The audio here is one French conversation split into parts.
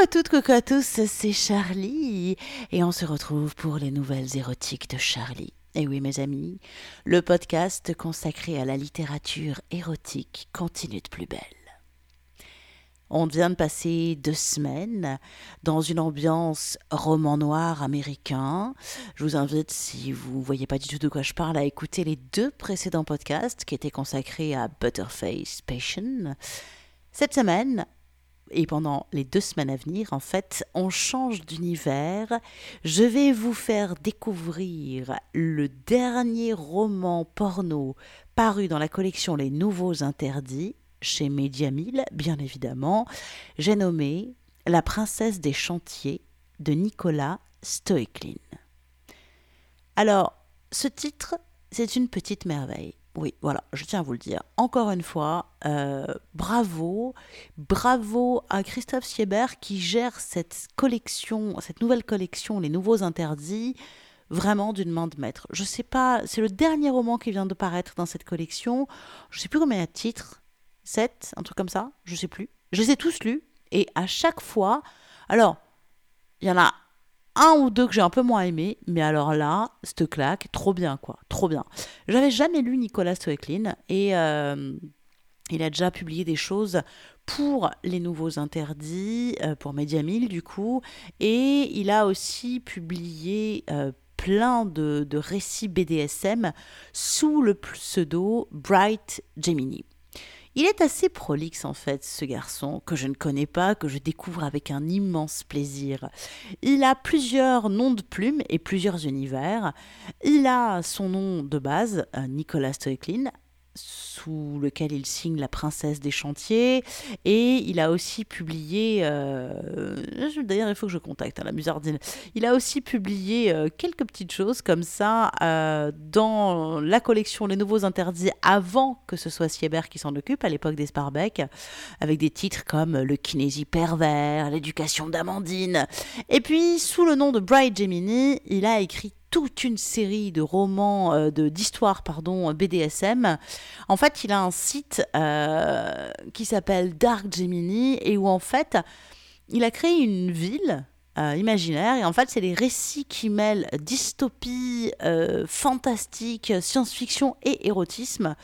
Coucou à toutes, coucou à tous, c'est Charlie et on se retrouve pour les nouvelles érotiques de Charlie. Et oui mes amis, le podcast consacré à la littérature érotique continue de plus belle. On vient de passer deux semaines dans une ambiance roman noir américain. Je vous invite, si vous ne voyez pas du tout de quoi je parle, à écouter les deux précédents podcasts qui étaient consacrés à Butterface Passion. Cette semaine, et pendant les deux semaines à venir, en fait, on change d'univers. Je vais vous faire découvrir le dernier roman porno paru dans la collection Les Nouveaux Interdits chez Mediamil, bien évidemment. J'ai nommé La princesse des chantiers de Nicolas Stoeklin. Alors, ce titre, c'est une petite merveille. Oui, voilà, je tiens à vous le dire. Encore une fois, euh, bravo, bravo à Christophe Sieber qui gère cette collection, cette nouvelle collection, les nouveaux interdits, vraiment d'une main de maître. Je sais pas, c'est le dernier roman qui vient de paraître dans cette collection. Je sais plus combien il y a de titres, 7, un truc comme ça, je sais plus. Je les ai tous lus et à chaque fois, alors, il y en a un ou deux que j'ai un peu moins aimé, mais alors là, cette claque, trop bien quoi, trop bien. J'avais jamais lu Nicolas Stoeklin et euh, il a déjà publié des choses pour les nouveaux interdits, euh, pour Mediamil du coup, et il a aussi publié euh, plein de, de récits BDSM sous le pseudo Bright Gemini. Il est assez prolixe en fait, ce garçon, que je ne connais pas, que je découvre avec un immense plaisir. Il a plusieurs noms de plumes et plusieurs univers. Il a son nom de base, euh, Nicolas Stoeklin, sous lequel il signe La Princesse des Chantiers. Et il a aussi publié, euh, d'ailleurs il faut que je contacte hein, la Musardine, il a aussi publié euh, quelques petites choses comme ça euh, dans la collection Les Nouveaux Interdits avant que ce soit Sieber qui s'en occupe, à l'époque des Sparbeck, avec des titres comme Le Kinésie pervers, L'éducation d'Amandine. Et puis sous le nom de Bright Gemini, il a écrit toute une série de romans, euh, de d'histoires, pardon, BDSM. En fait, il a un site euh, qui s'appelle Dark Gemini et où en fait, il a créé une ville euh, imaginaire et en fait, c'est des récits qui mêlent dystopie, fantastique, science-fiction et érotisme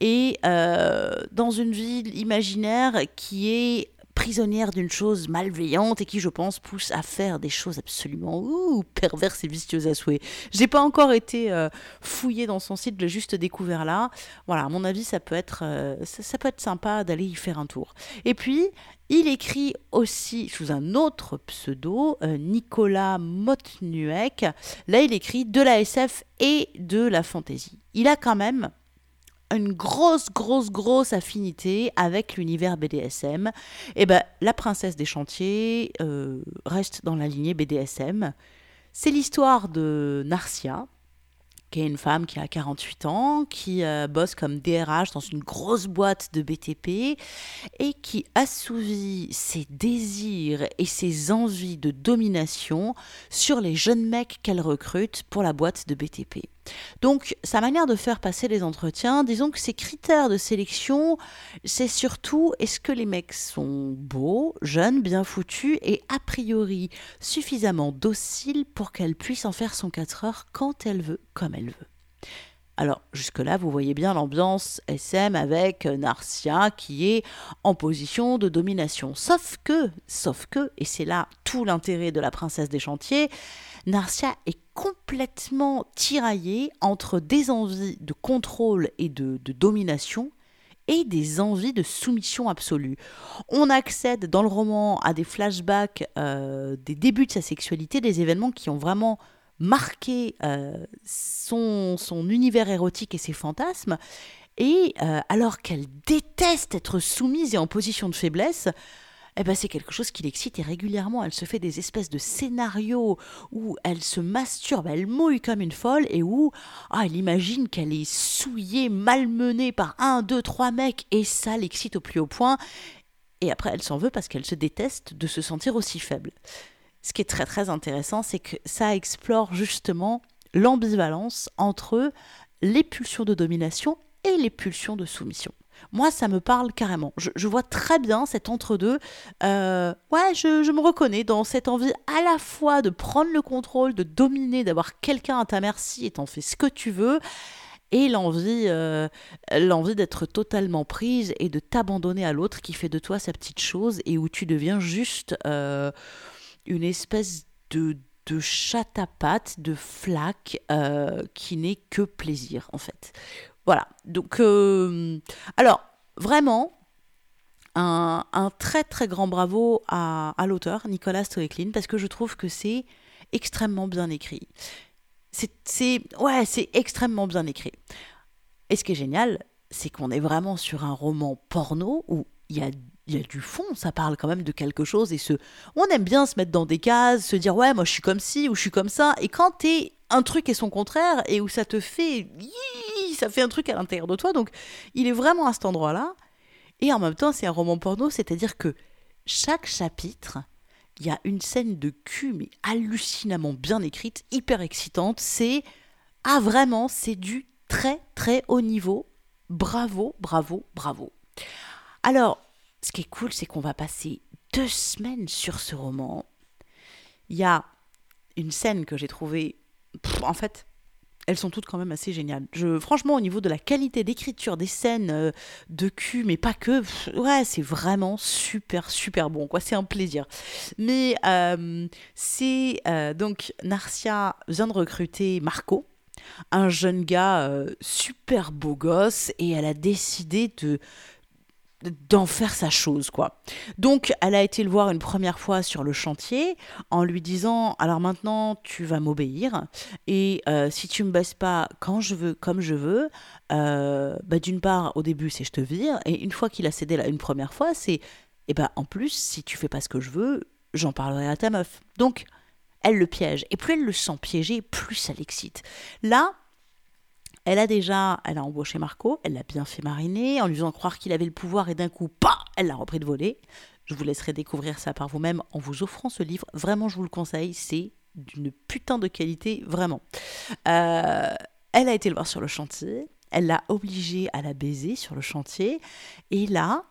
et dans une ville imaginaire qui est prisonnière d'une chose malveillante et qui, je pense, pousse à faire des choses absolument perverses et vicieuses à souhait. J'ai pas encore été euh, fouillé dans son site, j'ai juste découvert là. Voilà, à mon avis, ça peut être, euh, ça, peut être sympa d'aller y faire un tour. Et puis, il écrit aussi sous un autre pseudo, euh, Nicolas Motnuek. Là, il écrit de la SF et de la fantasy. Il a quand même une grosse, grosse, grosse affinité avec l'univers BDSM, et eh ben la princesse des chantiers euh, reste dans la lignée BDSM. C'est l'histoire de Narcia, qui est une femme qui a 48 ans, qui euh, bosse comme DRH dans une grosse boîte de BTP et qui assouvit ses désirs et ses envies de domination sur les jeunes mecs qu'elle recrute pour la boîte de BTP. Donc sa manière de faire passer les entretiens, disons que ses critères de sélection, c'est surtout est-ce que les mecs sont beaux, jeunes, bien foutus et a priori suffisamment dociles pour qu'elle puisse en faire son 4 heures quand elle veut, comme elle veut? Alors jusque-là, vous voyez bien l'ambiance SM avec Narcia qui est en position de domination. Sauf que, sauf que, et c'est là tout l'intérêt de la princesse des chantiers, Narcia est complètement tiraillée entre des envies de contrôle et de, domination et des envies de soumission absolue. On accède dans le roman à des flashbacks euh, des débuts de sa sexualité, des événements qui ont vraiment marqué euh, son, son, univers érotique et ses fantasmes. Et euh, alors qu'elle déteste être soumise et en position de faiblesse, eh ben c'est quelque chose qui l'excite et régulièrement elle se fait des espèces de scénarios où elle se masturbe, elle mouille comme une folle et où ah, elle imagine qu'elle est souillée, malmenée par un, deux, trois mecs et ça l'excite au plus haut point. Et après elle s'en veut parce qu'elle se déteste de se sentir aussi faible. Ce qui est très très intéressant, c'est que ça explore justement l'ambivalence entre les pulsions de domination et les pulsions de soumission. Moi, ça me parle carrément. Je, vois très bien cet entre-deux. Euh, ouais, je, me reconnais dans cette envie à la fois de prendre le contrôle, de dominer, d'avoir quelqu'un à ta merci et t'en fais ce que tu veux, et l'envie, euh, d'être totalement prise et de t'abandonner à l'autre qui fait de toi sa petite chose et où tu deviens juste euh, une espèce de, de chat à pattes, de flaque qui n'est que plaisir en fait. Voilà. Donc, euh, alors, vraiment, un, très très grand bravo à, l'auteur, Nicolas Stoeklin, parce que je trouve que c'est extrêmement bien écrit. C'est, ouais, c'est extrêmement bien écrit. Et ce qui est génial, c'est qu'on est vraiment sur un roman porno où il y a, y a du fond, ça parle quand même de quelque chose et ce, on aime bien se mettre dans des cases, se dire ouais moi je suis comme ci ou je suis comme ça. Et quand t'es un truc et son contraire et où ça te fait ça fait un truc à l'intérieur de toi. Donc il est vraiment à cet endroit là et en même temps c'est un roman porno c'est à dire que chaque chapitre il y a une scène de cul mais hallucinamment bien écrite hyper excitante. C'est ah vraiment c'est du très très haut niveau. Bravo bravo bravo. Alors ce qui est cool c'est qu'on va passer deux semaines sur ce roman il y a une scène que j'ai trouvée en fait, elles sont toutes quand même assez géniales. Je, franchement, au niveau de la qualité d'écriture des scènes euh, de cul, mais pas que, ouais, c'est vraiment super, super bon, quoi. C'est un plaisir. Mais euh, c'est euh, donc Narcia vient de recruter Marco, un jeune gars super beau gosse, et elle a décidé de d'en faire sa chose, quoi. Donc, elle a été le voir une première fois sur le chantier en lui disant Alors maintenant, tu vas m'obéir et euh, si tu me baisses pas quand je veux, comme je veux, euh, bah, d'une part, au début, c'est je te vire et une fois qu'il a cédé là une première fois, c'est eh ben en plus, si tu fais pas ce que je veux, j'en parlerai à ta meuf. Donc, elle le piège et plus elle le sent piégé, plus ça l'excite. Là, elle a déjà, elle a embauché Marco, elle l'a bien fait mariner en lui faisant croire qu'il avait le pouvoir et d'un coup, pas, elle l'a repris de voler. Je vous laisserai découvrir ça par vous-même en vous offrant ce livre. Vraiment, je vous le conseille, c'est d'une putain de qualité, vraiment. Euh, elle a été le voir sur le chantier, elle l'a obligé à la baiser sur le chantier, et là,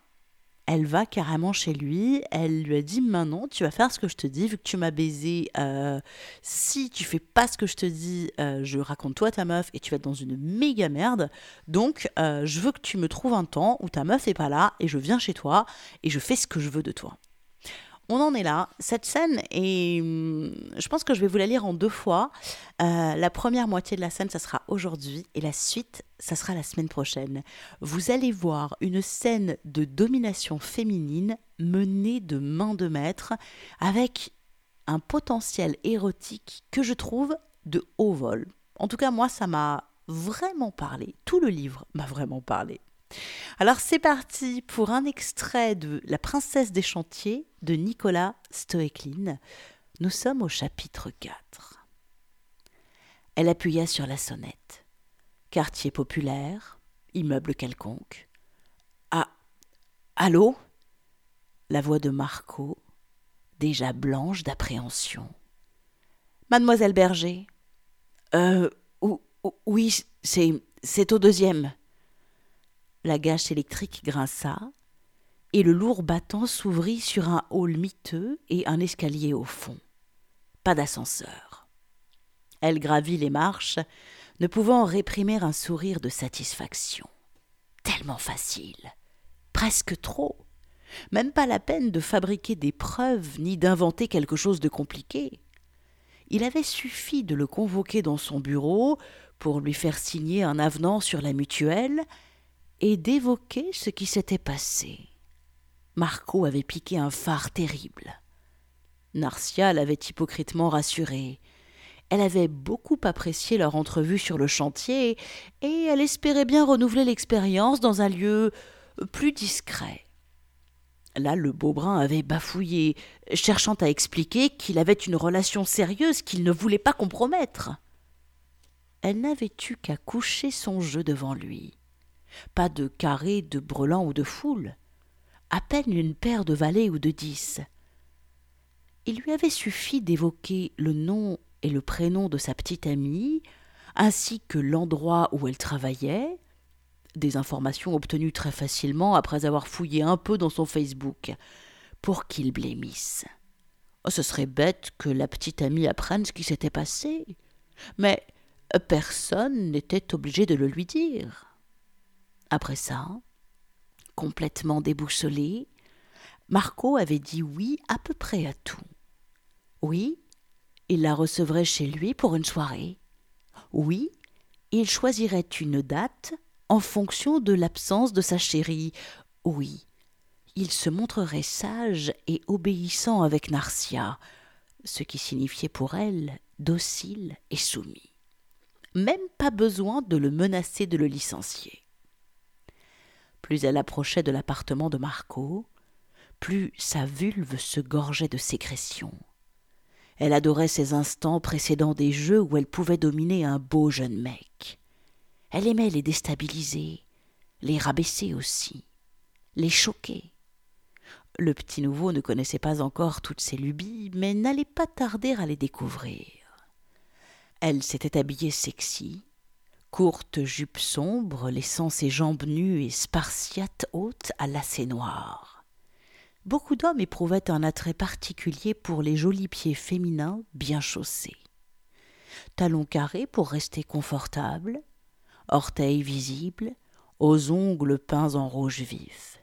elle va carrément chez lui, elle lui a dit maintenant tu vas faire ce que je te dis, vu que tu m'as baisé, euh, si tu fais pas ce que je te dis, euh, je raconte toi ta meuf et tu vas être dans une méga merde, donc euh, je veux que tu me trouves un temps où ta meuf est pas là et je viens chez toi et je fais ce que je veux de toi on en est là. Cette scène, et hum, je pense que je vais vous la lire en deux fois. Euh, la première moitié de la scène, ça sera aujourd'hui, et la suite, ça sera la semaine prochaine. Vous allez voir une scène de domination féminine menée de main de maître, avec un potentiel érotique que je trouve de haut vol. En tout cas, moi, ça m'a vraiment parlé. Tout le livre m'a vraiment parlé. Alors c'est parti pour un extrait de La princesse des chantiers de Nicolas Stoeklin. Nous sommes au chapitre 4. Elle appuya sur la sonnette. Quartier populaire, immeuble quelconque. Ah Allô? La voix de Marco, déjà blanche d'appréhension. Mademoiselle Berger? Euh. Oui, c'est. c'est au deuxième. La gâche électrique grinça, et le lourd battant s'ouvrit sur un hall miteux et un escalier au fond. Pas d'ascenseur. Elle gravit les marches, ne pouvant réprimer un sourire de satisfaction. Tellement facile. Presque trop. Même pas la peine de fabriquer des preuves ni d'inventer quelque chose de compliqué. Il avait suffi de le convoquer dans son bureau pour lui faire signer un avenant sur la mutuelle et d'évoquer ce qui s'était passé. Marco avait piqué un phare terrible. Narcia l'avait hypocritement rassurée. Elle avait beaucoup apprécié leur entrevue sur le chantier et elle espérait bien renouveler l'expérience dans un lieu plus discret. Là, le beau brun avait bafouillé, cherchant à expliquer qu'il avait une relation sérieuse qu'il ne voulait pas compromettre. Elle n'avait eu qu'à coucher son jeu devant lui pas de carré, de brelan ou de foule, à peine une paire de valets ou de dix. Il lui avait suffi d'évoquer le nom et le prénom de sa petite amie, ainsi que l'endroit où elle travaillait, des informations obtenues très facilement après avoir fouillé un peu dans son Facebook, pour qu'il blêmisse. Oh, ce serait bête que la petite amie apprenne ce qui s'était passé, mais personne n'était obligé de le lui dire. Après ça, complètement déboussolé, Marco avait dit oui à peu près à tout. Oui, il la recevrait chez lui pour une soirée. Oui, il choisirait une date en fonction de l'absence de sa chérie. Oui, il se montrerait sage et obéissant avec Narcia, ce qui signifiait pour elle docile et soumis. Même pas besoin de le menacer de le licencier. Plus elle approchait de l'appartement de Marco, plus sa vulve se gorgeait de sécrétions. Elle adorait ces instants précédant des jeux où elle pouvait dominer un beau jeune mec. Elle aimait les déstabiliser, les rabaisser aussi, les choquer. Le petit nouveau ne connaissait pas encore toutes ces lubies, mais n'allait pas tarder à les découvrir. Elle s'était habillée sexy, courte jupe sombre laissant ses jambes nues et spartiates hautes à lacets noirs. Beaucoup d'hommes éprouvaient un attrait particulier pour les jolis pieds féminins bien chaussés. Talons carrés pour rester confortables, orteils visibles, aux ongles peints en rouge vif.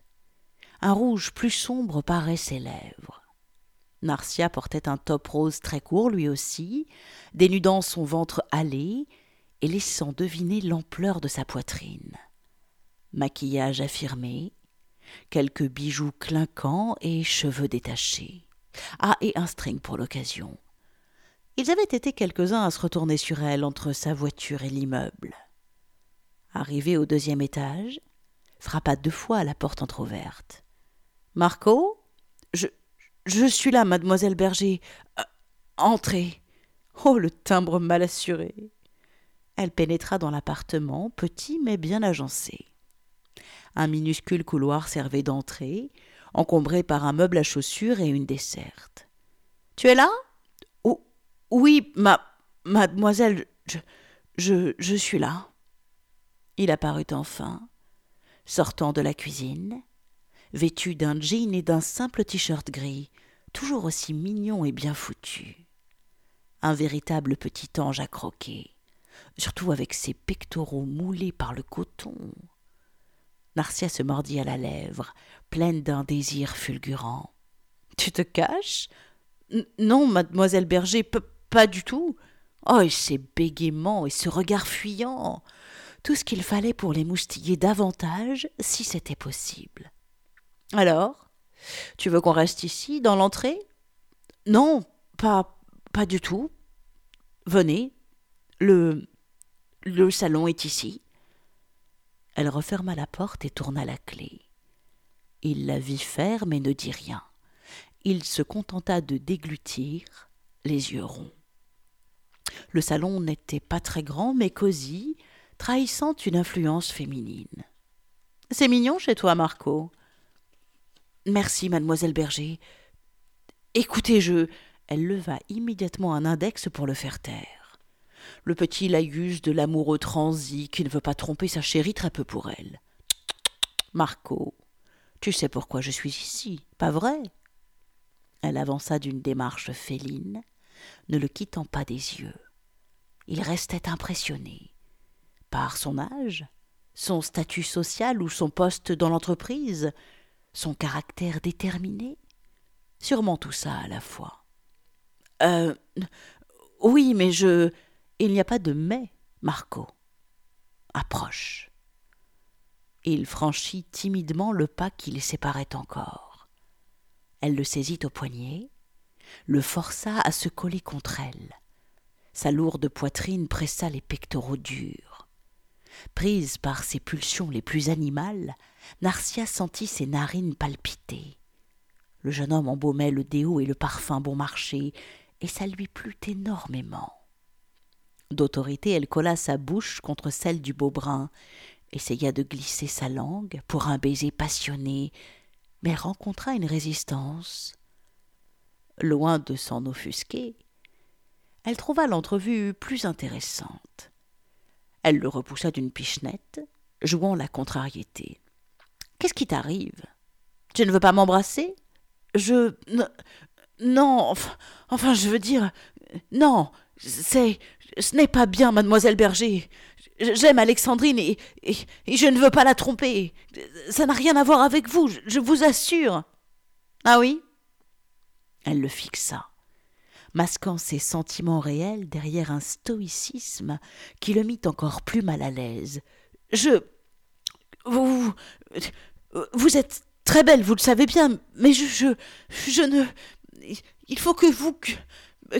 Un rouge plus sombre parait ses lèvres. Narcia portait un top rose très court lui aussi, dénudant son ventre hâlé et laissant deviner l'ampleur de sa poitrine. Maquillage affirmé, quelques bijoux clinquants et cheveux détachés. Ah, et un string pour l'occasion. Ils avaient été quelques-uns à se retourner sur elle entre sa voiture et l'immeuble. Arrivé au deuxième étage, frappa deux fois à la porte entr'ouverte. Marco Je. Je suis là, mademoiselle Berger. Euh, entrez. Oh, le timbre mal assuré. Elle pénétra dans l'appartement, petit mais bien agencé. Un minuscule couloir servait d'entrée, encombré par un meuble à chaussures et une desserte. Tu es là? Oh, Oui, ma. Mademoiselle, je, je, je suis là. Il apparut enfin, sortant de la cuisine, vêtu d'un jean et d'un simple t-shirt gris, toujours aussi mignon et bien foutu. Un véritable petit ange à croquer, surtout avec ses pectoraux moulés par le coton, Narcia se mordit à la lèvre, pleine d'un désir fulgurant. Tu te caches? Non, mademoiselle Berger, pas du tout. Oh, et ces bégaiements et ce regard fuyant Tout ce qu'il fallait pour les moustiller davantage, si c'était possible. Alors Tu veux qu'on reste ici, dans l'entrée? Non, pas, pas du tout. Venez. Le. Le salon est ici. Elle referma la porte et tourna la clé. Il la vit faire mais ne dit rien. Il se contenta de déglutir, les yeux ronds. Le salon n'était pas très grand mais cosy, trahissant une influence féminine. C'est mignon chez toi, Marco. Merci, mademoiselle Berger. Écoutez, je. Elle leva immédiatement un index pour le faire taire le petit laïus de l'amoureux transi qui ne veut pas tromper sa chérie très peu pour elle. Marco, tu sais pourquoi je suis ici, pas vrai? Elle avança d'une démarche féline, ne le quittant pas des yeux. Il restait impressionné par son âge, son statut social ou son poste dans l'entreprise, son caractère déterminé, sûrement tout ça à la fois. Euh. Oui, mais je. Il n'y a pas de mais, Marco. Approche. Il franchit timidement le pas qui les séparait encore. Elle le saisit au poignet, le força à se coller contre elle. Sa lourde poitrine pressa les pectoraux durs. Prise par ses pulsions les plus animales, Narcia sentit ses narines palpiter. Le jeune homme embaumait le déo et le parfum bon marché, et ça lui plut énormément. D'autorité, elle colla sa bouche contre celle du beau brun, essaya de glisser sa langue pour un baiser passionné, mais rencontra une résistance. Loin de s'en offusquer, elle trouva l'entrevue plus intéressante. Elle le repoussa d'une pichenette, jouant la contrariété. Qu'est-ce qui t'arrive? Tu ne veux pas m'embrasser? Je. Non, enfin, enfin, je veux dire. Non, c'est. Ce n'est pas bien, mademoiselle Berger. J'aime Alexandrine et, je ne veux pas la tromper. Ça n'a rien à voir avec vous, je vous assure. Ah oui? Elle le fixa, masquant ses sentiments réels derrière un stoïcisme qui le mit encore plus mal à l'aise. Je. Vous. Vous êtes très belle, vous le savez bien, mais je. Je, je ne. Il faut que vous.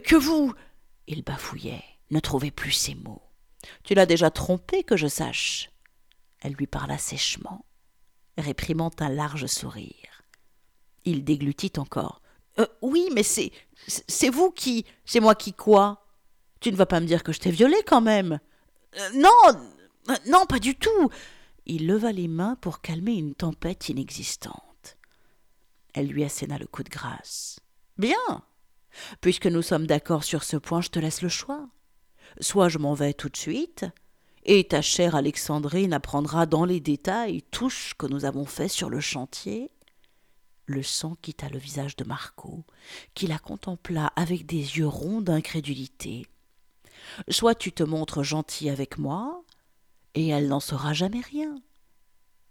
Que vous. Il bafouillait, ne trouvait plus ses mots. Tu l'as déjà trompé, que je sache. Elle lui parla sèchement, réprimant un large sourire. Il déglutit encore. Euh, oui, mais c'est. C'est vous qui. C'est moi qui quoi? Tu ne vas pas me dire que je t'ai violé quand même euh, Non Non, pas du tout Il leva les mains pour calmer une tempête inexistante. Elle lui asséna le coup de grâce. Bien Puisque nous sommes d'accord sur ce point, je te laisse le choix soit je m'en vais tout de suite, et ta chère Alexandrine apprendra dans les détails tout ce que nous avons fait sur le chantier. Le sang quitta le visage de Marco, qui la contempla avec des yeux ronds d'incrédulité. Soit tu te montres gentil avec moi, et elle n'en saura jamais rien.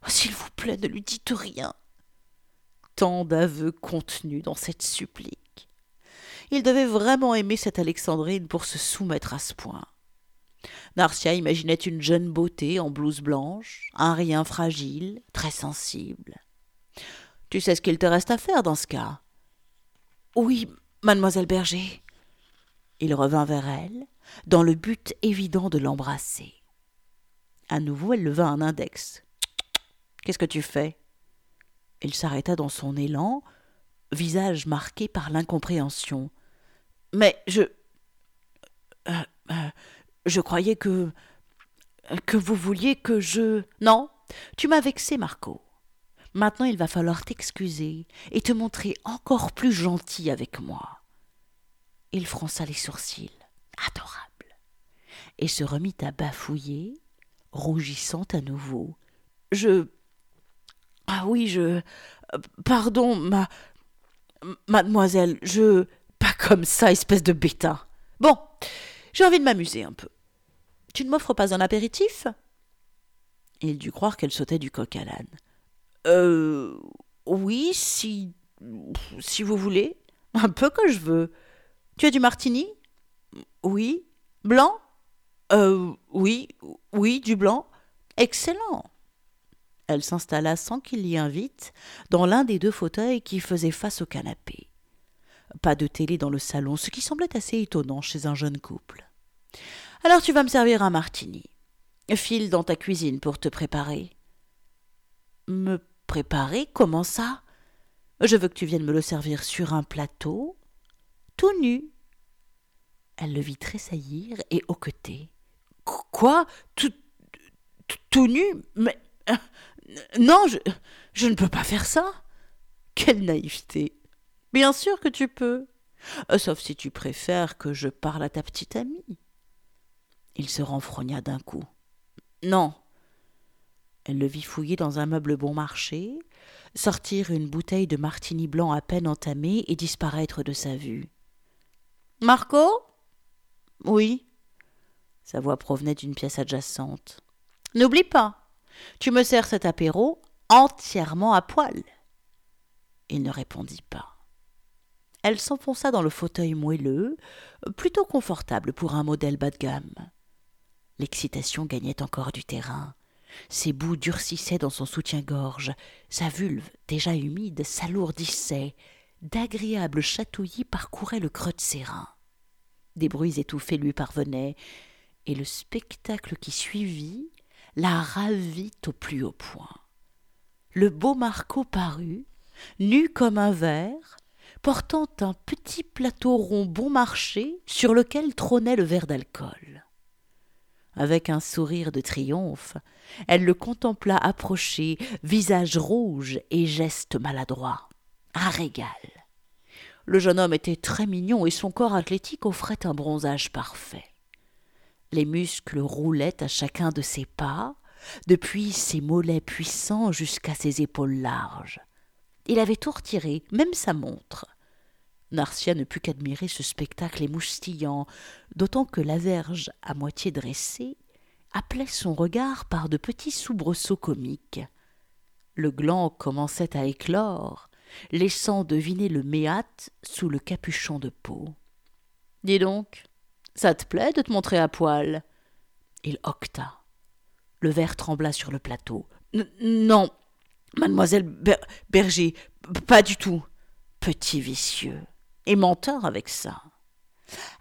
Oh, s'il vous plaît, ne lui dites rien. Tant d'aveux contenus dans cette supplique. Il devait vraiment aimer cette Alexandrine pour se soumettre à ce point. Narcia imaginait une jeune beauté en blouse blanche, un rien fragile, très sensible. Tu sais ce qu'il te reste à faire dans ce cas? Oui, mademoiselle Berger. Il revint vers elle, dans le but évident de l'embrasser. À nouveau, elle leva un index. Qu'est-ce que tu fais? Il s'arrêta dans son élan, visage marqué par l'incompréhension. Mais je. Euh, euh, je croyais que. que vous vouliez que je. Non, tu m'as vexé, Marco. Maintenant, il va falloir t'excuser et te montrer encore plus gentil avec moi. Il fronça les sourcils, adorable, et se remit à bafouiller, rougissant à nouveau. Je. Ah oui, je. Pardon, ma. Mademoiselle, je. Comme ça, espèce de bêta. Bon, j'ai envie de m'amuser un peu. Tu ne m'offres pas un apéritif? Il dut croire qu'elle sautait du coq à l'âne. Euh. Oui, si. si vous voulez. Un peu que je veux. Tu as du martini? Oui. Blanc? Euh. Oui, oui, du blanc. Excellent. Elle s'installa sans qu'il l'y invite dans l'un des deux fauteuils qui faisaient face au canapé. Pas de télé dans le salon, ce qui semblait assez étonnant chez un jeune couple. Alors tu vas me servir un martini. File dans ta cuisine pour te préparer. Me préparer? Comment ça? Je veux que tu viennes me le servir sur un plateau, tout nu. Elle le vit tressaillir et hoqueter. Quoi? Tout, tout nu? Mais. Euh, non, je, je ne peux pas faire ça. Quelle naïveté Bien sûr que tu peux. Euh, sauf si tu préfères que je parle à ta petite amie. Il se renfrogna d'un coup. Non. Elle le vit fouiller dans un meuble bon marché, sortir une bouteille de martini blanc à peine entamée et disparaître de sa vue. Marco? Oui. Sa voix provenait d'une pièce adjacente. N'oublie pas, tu me sers cet apéro entièrement à poil. Il ne répondit pas. Elle s'enfonça dans le fauteuil moelleux, plutôt confortable pour un modèle bas de gamme. L'excitation gagnait encore du terrain. Ses bouts durcissaient dans son soutien-gorge, sa vulve, déjà humide, s'alourdissait, d'agréables chatouillis parcouraient le creux de ses reins. Des bruits étouffés lui parvenaient, et le spectacle qui suivit la ravit au plus haut point. Le beau Marco parut, nu comme un verre, portant un petit plateau rond bon marché sur lequel trônait le verre d'alcool. Avec un sourire de triomphe, elle le contempla approcher, visage rouge et geste maladroit. Un régal. Le jeune homme était très mignon et son corps athlétique offrait un bronzage parfait. Les muscles roulaient à chacun de ses pas, depuis ses mollets puissants jusqu'à ses épaules larges. Il avait tout retiré, même sa montre. Narcia ne put qu'admirer ce spectacle émoustillant, d'autant que la verge, à moitié dressée, appelait son regard par de petits soubresauts comiques. Le gland commençait à éclore, laissant deviner le méate sous le capuchon de peau. Dis donc, ça te plaît de te montrer à poil? Il octa. Le verre trembla sur le plateau. Non, mademoiselle Berger, pas du tout. Petit vicieux. Et menteur avec ça.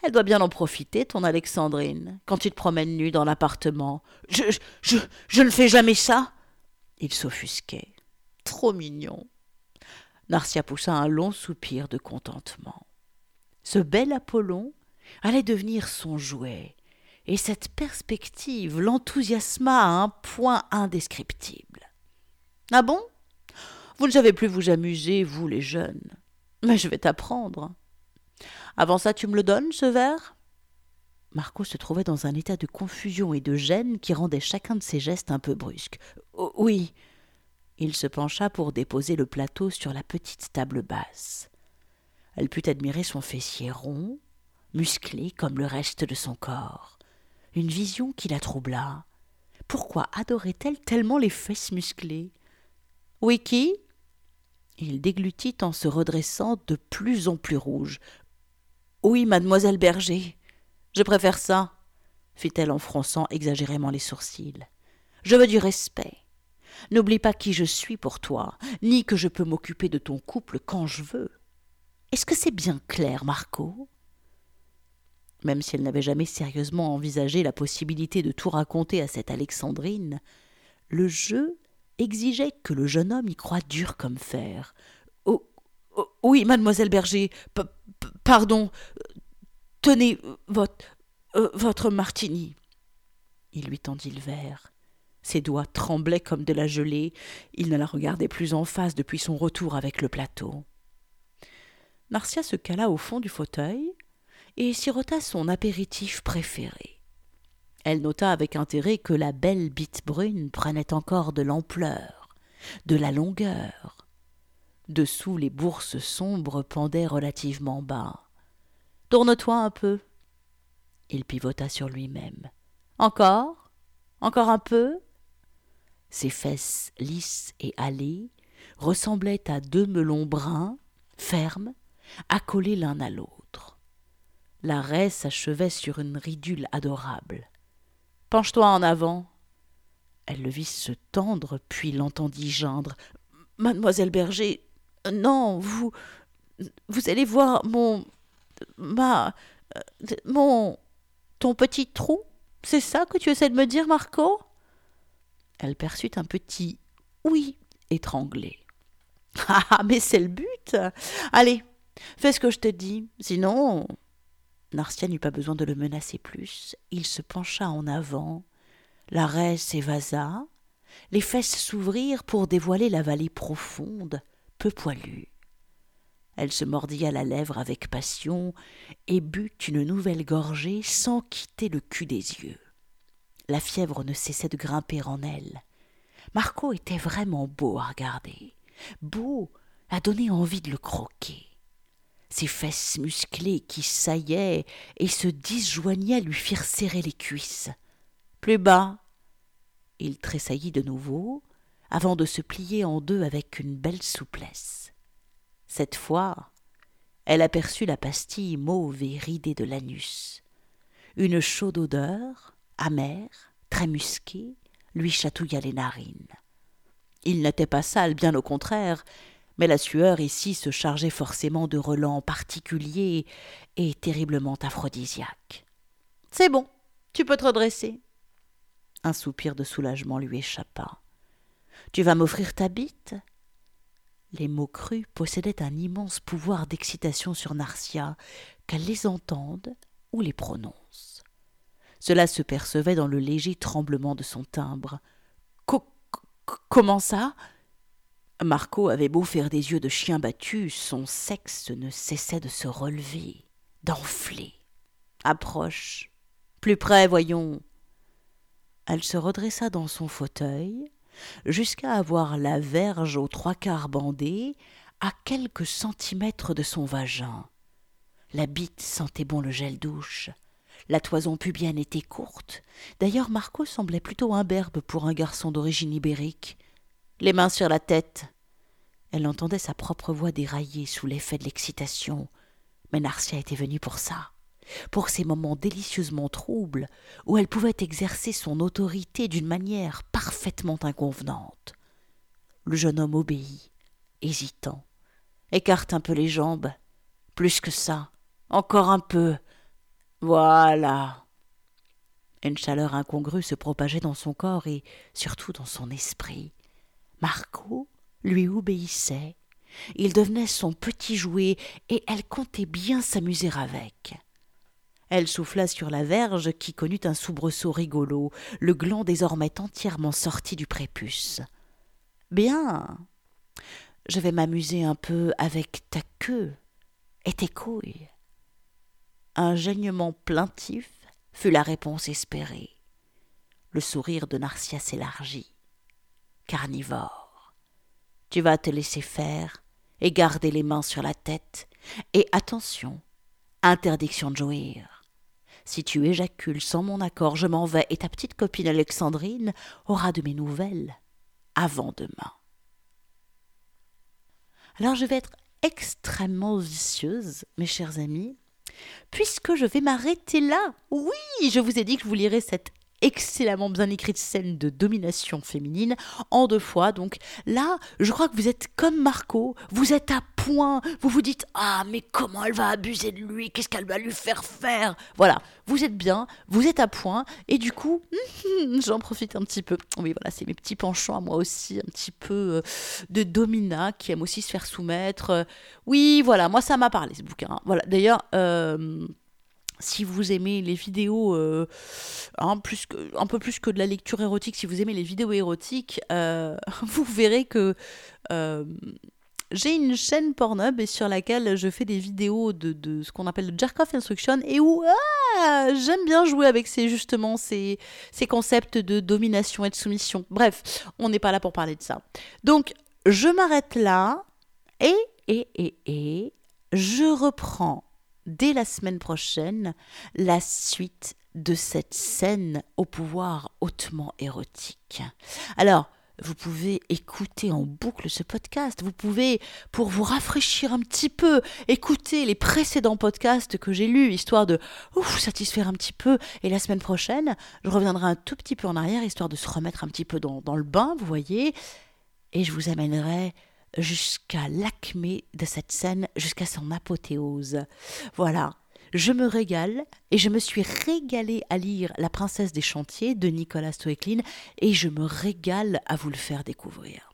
Elle doit bien en profiter, ton Alexandrine, quand tu te promènes nue dans l'appartement. Je, je, je ne fais jamais ça. Il s'offusquait. Trop mignon. Narcia poussa un long soupir de contentement. Ce bel Apollon allait devenir son jouet, et cette perspective l'enthousiasma à un point indescriptible. Ah bon? Vous ne savez plus vous amuser, vous les jeunes. Mais je vais t'apprendre. Avant ça, tu me le donnes, ce verre? Marco se trouvait dans un état de confusion et de gêne qui rendait chacun de ses gestes un peu brusques. Oh, oui. Il se pencha pour déposer le plateau sur la petite table basse. Elle put admirer son fessier rond, musclé comme le reste de son corps. Une vision qui la troubla. Pourquoi adorait-elle tellement les fesses musclées? Qui? Il déglutit en se redressant de plus en plus rouge. Oui, mademoiselle Berger. Je préfère ça, fit-elle en fronçant exagérément les sourcils. Je veux du respect. N'oublie pas qui je suis pour toi, ni que je peux m'occuper de ton couple quand je veux. Est-ce que c'est bien clair, Marco? Même si elle n'avait jamais sérieusement envisagé la possibilité de tout raconter à cette Alexandrine, le jeu exigeait que le jeune homme y croie dur comme fer. Oh, oh oui, mademoiselle Berger, pardon. Tenez votre, euh, votre martini. Il lui tendit le verre. Ses doigts tremblaient comme de la gelée. Il ne la regardait plus en face depuis son retour avec le plateau. Marcia se cala au fond du fauteuil et sirota son apéritif préféré. Elle nota avec intérêt que la belle bite brune prenait encore de l'ampleur, de la longueur. Dessous les bourses sombres pendaient relativement bas. Tourne-toi un peu. Il pivota sur lui-même. Encore? Encore un peu? Ses fesses lisses et hâlées ressemblaient à deux melons bruns, fermes, accolés l'un à l'autre. La raie s'achevait sur une ridule adorable. Penche-toi en avant. Elle le vit se tendre, puis l'entendit geindre. Mademoiselle Berger, non, vous. Vous allez voir mon. ma. mon. ton petit trou C'est ça que tu essaies de me dire, Marco? Elle perçut un petit oui étranglé. Ah, mais c'est le but Allez, Fais ce que je te dis, sinon. Narcia n'eut pas besoin de le menacer plus. Il se pencha en avant, la raie s'évasa, les fesses s'ouvrirent pour dévoiler la vallée profonde, peu poilue. Elle se mordit à la lèvre avec passion et but une nouvelle gorgée sans quitter le cul des yeux. La fièvre ne cessait de grimper en elle. Marco était vraiment beau à regarder, beau à donner envie de le croquer ses fesses musclées qui saillaient et se disjoignaient lui firent serrer les cuisses. Plus bas. Il tressaillit de nouveau, avant de se plier en deux avec une belle souplesse. Cette fois, elle aperçut la pastille mauve et ridée de l'anus. Une chaude odeur, amère, très musquée, lui chatouilla les narines. Il n'était pas sale, bien au contraire, mais la sueur ici se chargeait forcément de relents particuliers et terriblement aphrodisiaques. C'est bon, tu peux te redresser. Un soupir de soulagement lui échappa. Tu vas m'offrir ta bite? Les mots crus possédaient un immense pouvoir d'excitation sur Narcia, qu'elle les entende ou les prononce. Cela se percevait dans le léger tremblement de son timbre. Comment ça? Marco avait beau faire des yeux de chien battu, son sexe ne cessait de se relever, d'enfler. Approche. Plus près, voyons. Elle se redressa dans son fauteuil, jusqu'à avoir la verge aux trois quarts bandée, à quelques centimètres de son vagin. La bite sentait bon le gel douche. La toison pubienne était courte. D'ailleurs, Marco semblait plutôt imberbe pour un garçon d'origine ibérique. Les mains sur la tête. Elle entendait sa propre voix dérailler sous l'effet de l'excitation. Mais Narcia était venue pour ça pour ces moments délicieusement troubles où elle pouvait exercer son autorité d'une manière parfaitement inconvenante. Le jeune homme obéit, hésitant, écarte un peu les jambes. Plus que ça, encore un peu. Voilà. Une chaleur incongrue se propageait dans son corps et surtout dans son esprit. Marco lui obéissait. Il devenait son petit jouet et elle comptait bien s'amuser avec. Elle souffla sur la verge qui connut un soubresaut rigolo, le gland désormais entièrement sorti du prépuce. Bien. Je vais m'amuser un peu avec ta queue et tes couilles. Un gênement plaintif fut la réponse espérée. Le sourire de Narcia s'élargit. Carnivore. Tu vas te laisser faire et garder les mains sur la tête. Et attention, interdiction de jouir. Si tu éjacules sans mon accord, je m'en vais, et ta petite copine Alexandrine aura de mes nouvelles avant demain. Alors je vais être extrêmement vicieuse, mes chers amis, puisque je vais m'arrêter là. Oui, je vous ai dit que je vous lirai cette excellemment bien écrite scène de domination féminine en deux fois. Donc là, je crois que vous êtes comme Marco, vous êtes à point, vous vous dites Ah, mais comment elle va abuser de lui? Qu'est-ce qu'elle va lui faire faire? Voilà, vous êtes bien, vous êtes à point, et du coup, j'en profite un petit peu. Oui, voilà, c'est mes petits penchants à moi aussi, un petit peu euh, de domina qui aime aussi se faire soumettre. oui, voilà, moi ça m'a parlé ce bouquin. Voilà, d'ailleurs, euh, si vous aimez les vidéos, euh, que, un peu plus que de la lecture érotique, si vous aimez les vidéos érotiques, euh, vous verrez que euh, j'ai une chaîne Pornhub et sur laquelle je fais des vidéos de, ce qu'on appelle le jerk-off instruction et où ah, j'aime bien jouer avec ces, justement ces, ces concepts de domination et de soumission. Bref, on n'est pas là pour parler de ça. Donc, je m'arrête là et, et, et, et, je reprends dès la semaine prochaine la suite de cette scène au pouvoir hautement érotique. Alors, vous pouvez écouter en boucle ce podcast. Vous pouvez, pour vous rafraîchir un petit peu, écouter les précédents podcasts que j'ai lus, histoire de vous satisfaire un petit peu. Et la semaine prochaine, je reviendrai un tout petit peu en arrière, histoire de se remettre un petit peu dans le bain, vous voyez. Et je vous amènerai jusqu'à l'acmé de cette scène, jusqu'à son apothéose. Voilà, je me régale et je me suis régalée à lire La princesse des chantiers de Nicolas Stoecklin et je me régale à vous le faire découvrir.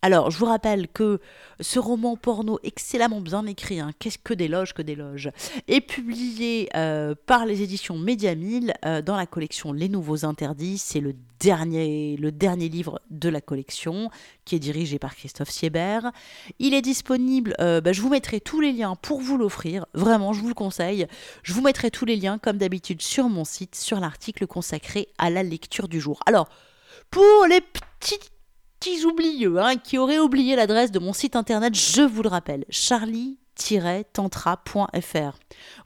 Alors, je vous rappelle que ce roman porno excellemment bien écrit, hein, qu'est-ce que des loges, que des loges, est publié euh, par les éditions Média euh, dans la collection Les Nouveaux Interdits. C'est le dernier, le dernier livre de la collection qui est dirigé par Christophe Siebert. Il est disponible, euh, bah, je vous mettrai tous les liens pour vous l'offrir, vraiment, je vous le conseille. Je vous mettrai tous les liens, comme d'habitude, sur mon site, sur l'article consacré à la lecture du jour. Alors, pour les petites petits oublieux hein, qui auraient oublié l'adresse de mon site internet, je vous le rappelle, charlie tantra.fr.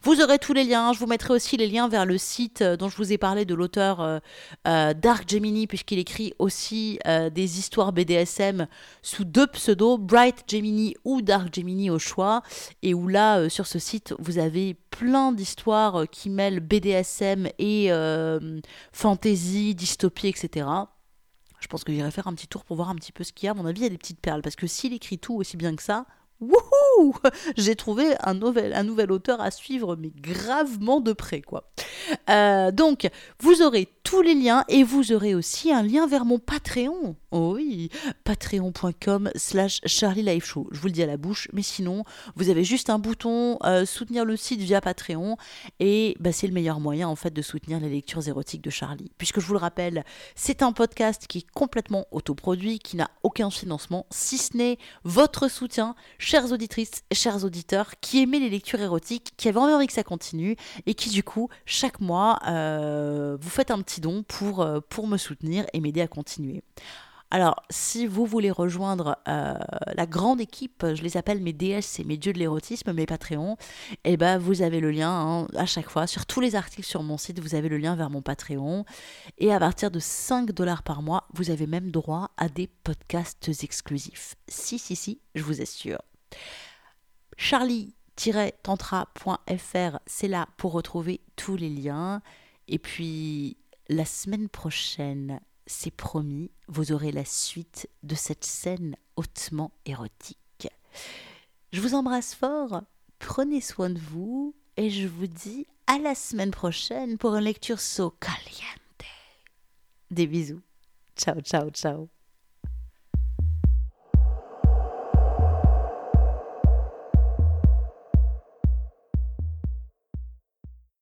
Vous aurez tous les liens, je vous mettrai aussi les liens vers le site euh, dont je vous ai parlé de l'auteur euh, euh, Dark Gemini, puisqu'il écrit aussi des histoires BDSM sous deux pseudos, Bright Gemini ou Dark Gemini au choix, et où là, sur ce site, vous avez plein d'histoires qui mêlent BDSM et fantasy, dystopie, etc. Je pense que j'irai faire un petit tour pour voir un petit peu ce qu'il y a. À mon avis, il y a des petites perles. Parce que s'il écrit tout aussi bien que ça, wouhou J'ai trouvé un nouvel, auteur à suivre, mais gravement de près, quoi. Euh, donc, vous aurez tous les liens et vous aurez aussi un lien vers mon Patreon. Oh oui, patreon.com slash Charlie Life Show. Je vous le dis à la bouche, mais sinon, vous avez juste un bouton euh, soutenir le site via Patreon et bah, c'est le meilleur moyen en fait de soutenir les lectures érotiques de Charlie. Puisque je vous le rappelle, c'est un podcast qui est complètement autoproduit, qui n'a aucun financement, si ce n'est votre soutien, chères auditrices chers auditeurs, qui aimez les lectures érotiques, qui avaient envie que ça continue et qui du coup, chaque mois, euh, vous faites un petit don pour, euh, pour me soutenir et m'aider à continuer. Alors, si vous voulez rejoindre euh, la grande équipe, je les appelle mes DS et mes dieux de l'érotisme, mes Patreons, eh ben, vous avez le lien hein, à chaque fois. Sur tous les articles sur mon site, vous avez le lien vers mon Patreon. Et à partir de 5 dollars par mois, vous avez même droit à des podcasts exclusifs. Si, si, si, je vous assure. Charlie-tantra.fr, c'est là pour retrouver tous les liens. Et puis, la semaine prochaine, c'est promis, vous aurez la suite de cette scène hautement érotique. Je vous embrasse fort, prenez soin de vous et je vous dis à la semaine prochaine pour une lecture so caliente. Des bisous. Ciao, ciao, ciao.